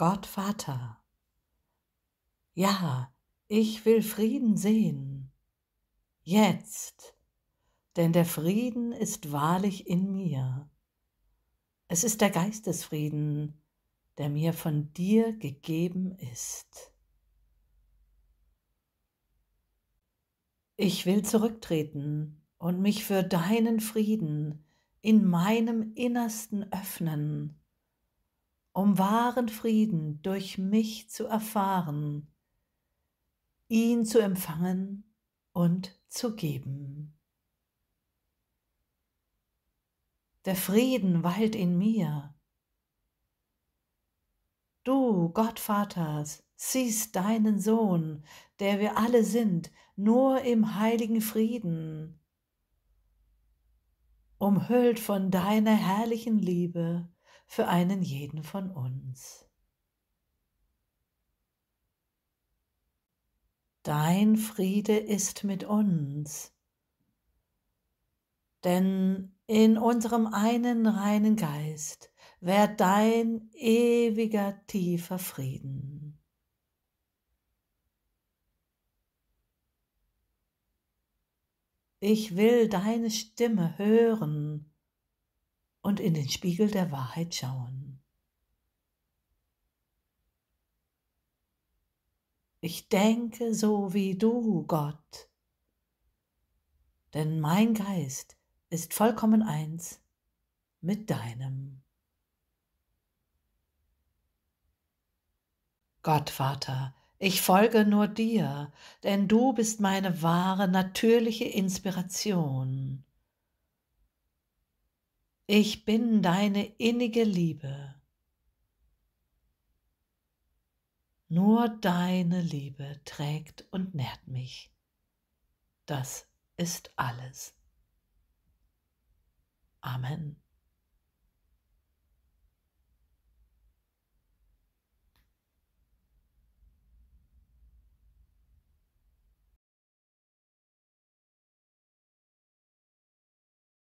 Gott Vater, ja, ich will Frieden sehen, jetzt, denn der Frieden ist wahrlich in mir. Es ist der Geistesfrieden, der mir von dir gegeben ist. Ich will zurücktreten und mich für deinen Frieden in meinem Innersten öffnen, um wahren Frieden durch mich zu erfahren, ihn zu empfangen und zu geben. Der Frieden weilt in mir. Du, Gott Vaters, siehst deinen Sohn, der wir alle sind, nur im heiligen Frieden umhüllt von deiner herrlichen Liebe für einen jeden von uns. Dein Friede ist mit uns, denn in unserem einen reinen Geist währt dein ewiger tiefer Frieden. Ich will deine Stimme hören und in den Spiegel der Wahrheit schauen. Ich denke so wie du, Gott, denn mein Geist ist vollkommen eins mit deinem. Gott, Vater, ich folge nur dir, denn du bist meine wahre, natürliche Inspiration. Ich bin deine innige Liebe. Nur deine Liebe trägt und nährt mich. Das ist alles. Amen.